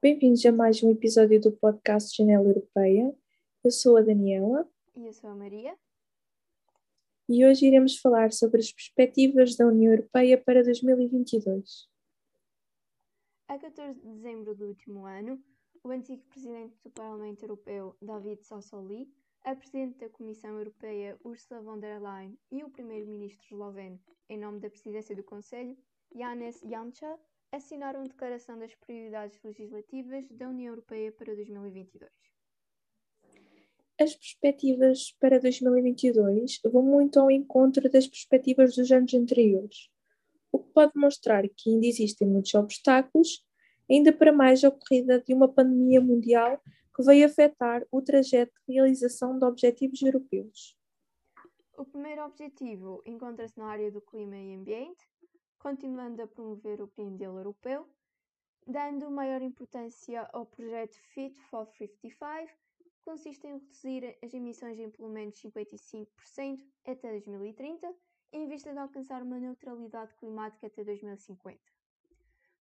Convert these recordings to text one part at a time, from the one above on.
Bem-vindos a mais um episódio do podcast Janela Europeia. Eu sou a Daniela. E eu sou a Maria. E hoje iremos falar sobre as perspectivas da União Europeia para 2022. A 14 de dezembro do último ano, o antigo presidente do Parlamento Europeu, David Sassoli, a presidente da Comissão Europeia, Ursula von der Leyen, e o primeiro-ministro esloveno, em nome da presidência do Conselho, Janez Janša, assinaram Declaração das Prioridades Legislativas da União Europeia para 2022. As perspectivas para 2022 vão muito ao encontro das perspectivas dos anos anteriores, o que pode mostrar que ainda existem muitos obstáculos, ainda para mais a ocorrida de uma pandemia mundial que veio afetar o trajeto de realização de objetivos europeus. O primeiro objetivo encontra-se na área do clima e ambiente, continuando a promover o Green Deal europeu, dando maior importância ao projeto Fit for 55, que consiste em reduzir as emissões em pelo menos 55% até 2030, em vista de alcançar uma neutralidade climática até 2050.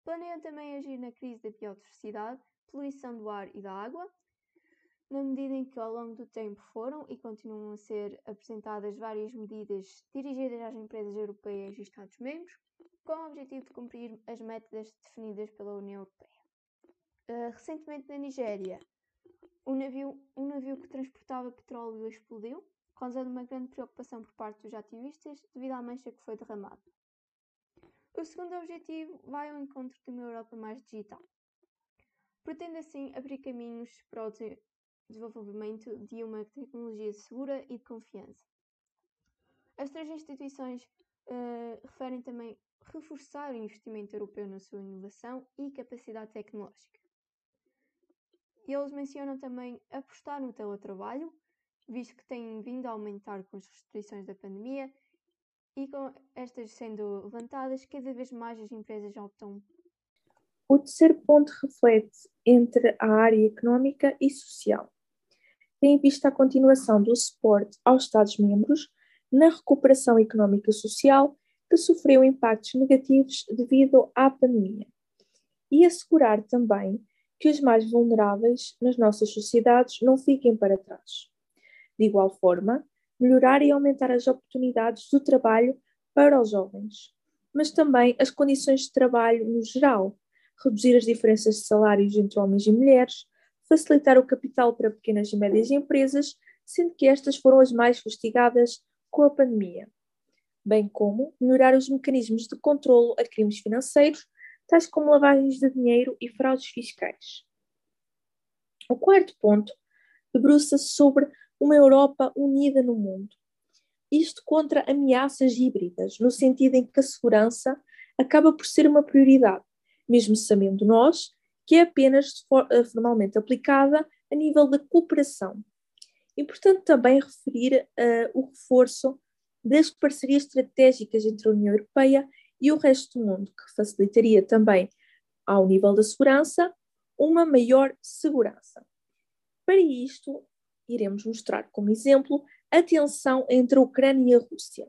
Planeia também agir na crise da biodiversidade, poluição do ar e da água, na medida em que ao longo do tempo foram e continuam a ser apresentadas várias medidas dirigidas às empresas europeias e Estados-membros, com o objetivo de cumprir as metas definidas pela União Europeia. Uh, recentemente na Nigéria, um navio, um navio que transportava petróleo explodiu, causando uma grande preocupação por parte dos ativistas devido à mancha que foi derramada. O segundo objetivo vai ao encontro de uma Europa mais digital. Pretende assim abrir caminhos para o desenvolvimento de uma tecnologia segura e de confiança. As três instituições uh, referem também reforçar o investimento europeu na sua inovação e capacidade tecnológica. E eles mencionam também apostar no teletrabalho, visto que têm vindo a aumentar com as restrições da pandemia e com estas sendo levantadas, cada vez mais as empresas optam. O terceiro ponto reflete entre a área económica e social. Tem em vista a continuação do suporte aos Estados-membros na recuperação económica e social que sofreu impactos negativos devido à pandemia, e assegurar também que os mais vulneráveis nas nossas sociedades não fiquem para trás. De igual forma, melhorar e aumentar as oportunidades do trabalho para os jovens, mas também as condições de trabalho no geral, reduzir as diferenças de salários entre homens e mulheres, facilitar o capital para pequenas e médias empresas, sendo que estas foram as mais castigadas com a pandemia bem como melhorar os mecanismos de controlo a crimes financeiros, tais como lavagens de dinheiro e fraudes fiscais. O quarto ponto debruça-se sobre uma Europa unida no mundo. Isto contra ameaças híbridas, no sentido em que a segurança acaba por ser uma prioridade, mesmo sabendo nós que é apenas eh, formalmente aplicada a nível da cooperação. Importante também referir uh, o reforço das parcerias estratégicas entre a União Europeia e o resto do mundo, que facilitaria também, ao nível da segurança, uma maior segurança. Para isto, iremos mostrar como exemplo a tensão entre a Ucrânia e a Rússia.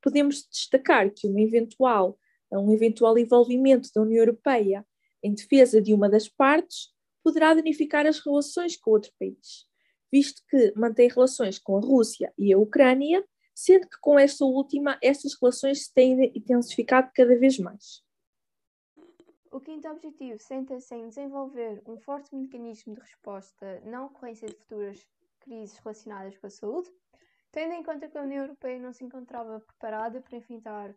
Podemos destacar que uma eventual, um eventual envolvimento da União Europeia em defesa de uma das partes poderá danificar as relações com outro país, visto que mantém relações com a Rússia e a Ucrânia sendo que com esta última estas relações se têm intensificado cada vez mais. O quinto objetivo senta-se em desenvolver um forte mecanismo de resposta na ocorrência de futuras crises relacionadas com a saúde, tendo em conta que a União Europeia não se encontrava preparada para enfrentar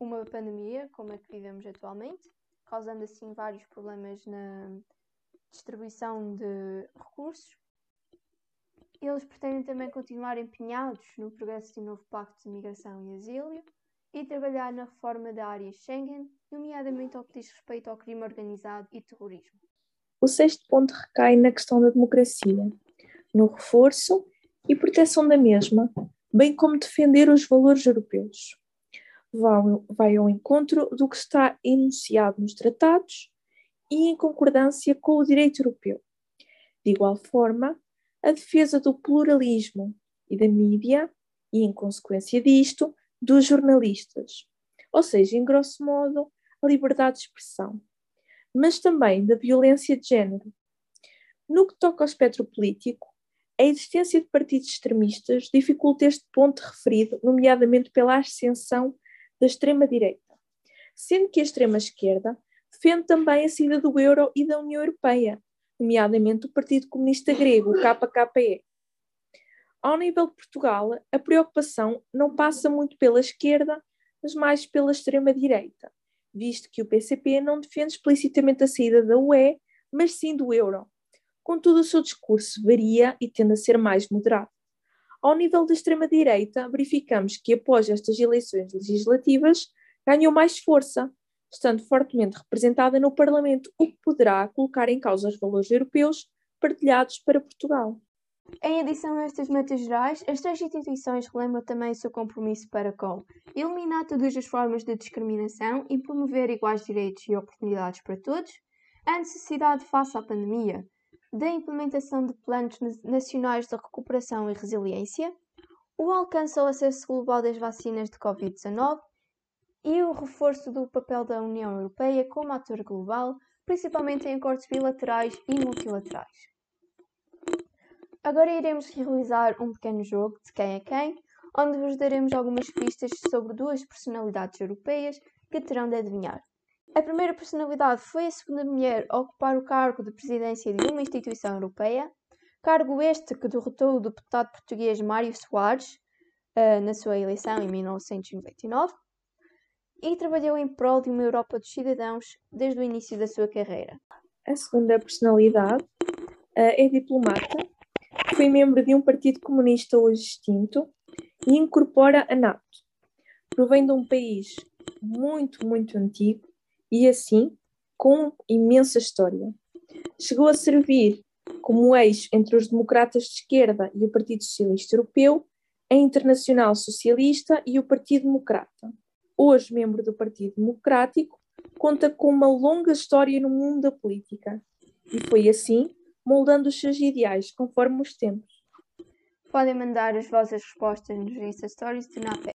uma pandemia como a que vivemos atualmente, causando assim vários problemas na distribuição de recursos eles pretendem também continuar empenhados no progresso um novo Pacto de Migração e Asilo e trabalhar na reforma da área Schengen, nomeadamente ao que diz respeito ao crime organizado e terrorismo. O sexto ponto recai na questão da democracia, no reforço e proteção da mesma, bem como defender os valores europeus. Vai ao encontro do que está enunciado nos tratados e em concordância com o direito europeu. De igual forma, a defesa do pluralismo e da mídia e, em consequência disto, dos jornalistas, ou seja, em grosso modo, a liberdade de expressão. mas também da violência de género. No que toca ao espectro político, a existência de partidos extremistas dificulta este ponto referido, nomeadamente pela ascensão da extrema-direita, sendo que a extrema-esquerda defende também a saída do euro e da União Europeia, nomeadamente o Partido Comunista Grego, o KKE. Ao nível de Portugal, a preocupação não passa muito pela esquerda, mas mais pela extrema-direita, visto que o PCP não defende explicitamente a saída da UE, mas sim do euro. Contudo, o seu discurso varia e tende a ser mais moderado. Ao nível da extrema-direita, verificamos que após estas eleições legislativas ganhou mais força, estando fortemente representada no Parlamento, o que poderá colocar em causa os valores europeus partilhados para Portugal. Em adição a estas metas gerais, as três instituições relembram também o seu compromisso para com eliminar todas as formas de discriminação e promover iguais direitos e oportunidades para todos, a necessidade face à pandemia da implementação de planos nacionais de recuperação e resiliência, o alcance ao acesso global das vacinas de Covid-19 e o reforço do papel da União Europeia como ator global, principalmente em acordos bilaterais e multilaterais. Agora iremos realizar um pequeno jogo de quem é quem, onde vos daremos algumas pistas sobre duas personalidades europeias que terão de adivinhar. A primeira personalidade foi a segunda mulher a ocupar o cargo de presidência de uma instituição europeia, cargo este que derrotou o deputado português Mário Soares uh, na sua eleição em 1999 e trabalhou em prol de uma Europa dos cidadãos desde o início da sua carreira. A segunda personalidade uh, é diplomata, foi membro de um partido comunista hoje extinto e incorpora a NATO. Provém de um país muito, muito antigo e, assim, com imensa história. Chegou a servir como eixo entre os democratas de esquerda e o Partido Socialista Europeu, a Internacional Socialista e o Partido Democrata hoje membro do Partido Democrático, conta com uma longa história no mundo da política e foi assim moldando os seus ideais conforme os tempos. Podem mandar as vossas respostas nos Insta Stories de Napé.